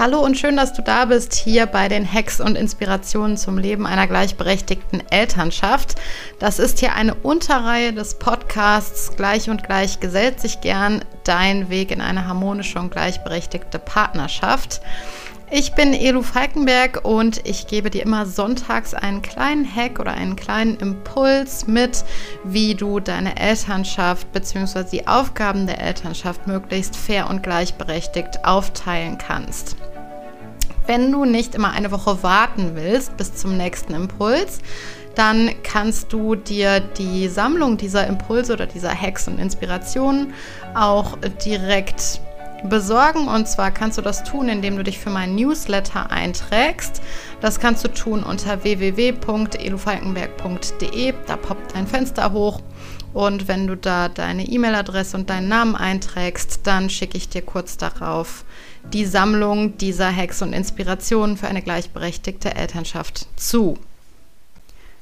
Hallo und schön, dass du da bist hier bei den Hacks und Inspirationen zum Leben einer gleichberechtigten Elternschaft. Das ist hier eine Unterreihe des Podcasts Gleich und Gleich gesellt sich gern dein Weg in eine harmonische und gleichberechtigte Partnerschaft. Ich bin Elu Falkenberg und ich gebe dir immer sonntags einen kleinen Hack oder einen kleinen Impuls mit, wie du deine Elternschaft bzw. die Aufgaben der Elternschaft möglichst fair und gleichberechtigt aufteilen kannst. Wenn du nicht immer eine Woche warten willst bis zum nächsten Impuls, dann kannst du dir die Sammlung dieser Impulse oder dieser Hacks und Inspirationen auch direkt besorgen. Und zwar kannst du das tun, indem du dich für meinen Newsletter einträgst. Das kannst du tun unter www.elufalkenberg.de. Da poppt ein Fenster hoch. Und wenn du da deine E-Mail-Adresse und deinen Namen einträgst, dann schicke ich dir kurz darauf die Sammlung dieser Hacks und Inspirationen für eine gleichberechtigte Elternschaft zu.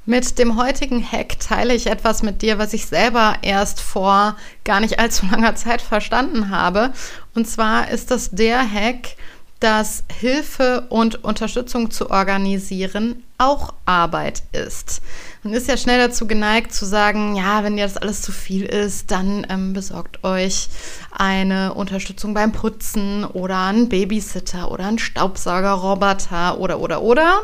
Mit dem heutigen Hack teile ich etwas mit dir, was ich selber erst vor gar nicht allzu langer Zeit verstanden habe. Und zwar ist das der Hack, dass Hilfe und Unterstützung zu organisieren auch Arbeit ist. Man ist ja schnell dazu geneigt zu sagen, ja, wenn dir das alles zu viel ist, dann ähm, besorgt euch eine Unterstützung beim Putzen oder einen Babysitter oder einen Staubsaugerroboter oder oder oder.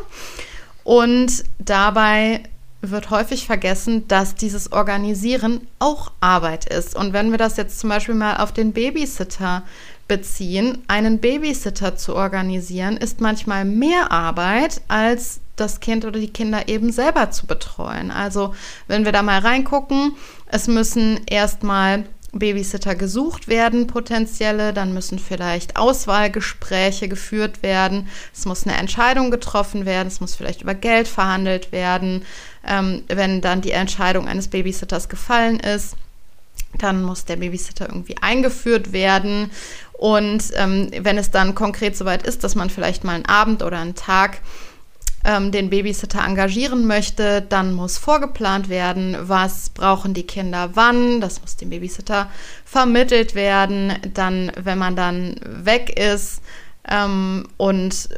Und dabei wird häufig vergessen, dass dieses Organisieren auch Arbeit ist. Und wenn wir das jetzt zum Beispiel mal auf den Babysitter beziehen, einen Babysitter zu organisieren, ist manchmal mehr Arbeit, als das Kind oder die Kinder eben selber zu betreuen. Also wenn wir da mal reingucken, es müssen erstmal Babysitter gesucht werden, potenzielle, dann müssen vielleicht Auswahlgespräche geführt werden, es muss eine Entscheidung getroffen werden, es muss vielleicht über Geld verhandelt werden, ähm, wenn dann die Entscheidung eines Babysitters gefallen ist. Dann muss der Babysitter irgendwie eingeführt werden. Und ähm, wenn es dann konkret soweit ist, dass man vielleicht mal einen Abend oder einen Tag ähm, den Babysitter engagieren möchte, dann muss vorgeplant werden, was brauchen die Kinder wann. Das muss dem Babysitter vermittelt werden. Dann, wenn man dann weg ist ähm, und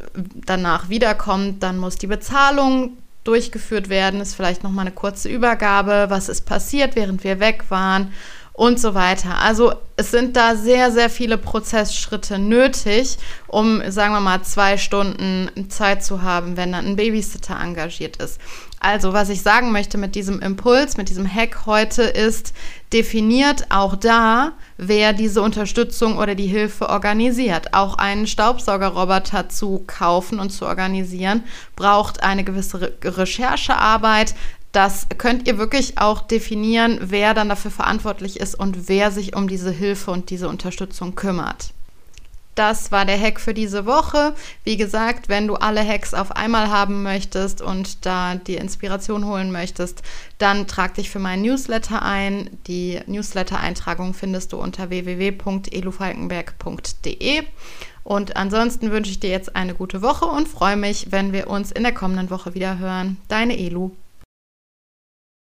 danach wiederkommt, dann muss die Bezahlung durchgeführt werden. Ist vielleicht noch mal eine kurze Übergabe. Was ist passiert, während wir weg waren? und so weiter. Also es sind da sehr, sehr viele Prozessschritte nötig, um, sagen wir mal, zwei Stunden Zeit zu haben, wenn dann ein Babysitter engagiert ist. Also was ich sagen möchte mit diesem Impuls, mit diesem Hack heute ist, definiert auch da, wer diese Unterstützung oder die Hilfe organisiert. Auch einen Staubsaugerroboter zu kaufen und zu organisieren, braucht eine gewisse Re Recherchearbeit, das könnt ihr wirklich auch definieren, wer dann dafür verantwortlich ist und wer sich um diese Hilfe und diese Unterstützung kümmert. Das war der Hack für diese Woche. Wie gesagt, wenn du alle Hacks auf einmal haben möchtest und da die Inspiration holen möchtest, dann trag dich für meinen Newsletter ein. Die Newsletter-Eintragung findest du unter www.elufalkenberg.de. Und ansonsten wünsche ich dir jetzt eine gute Woche und freue mich, wenn wir uns in der kommenden Woche wieder hören. Deine Elu.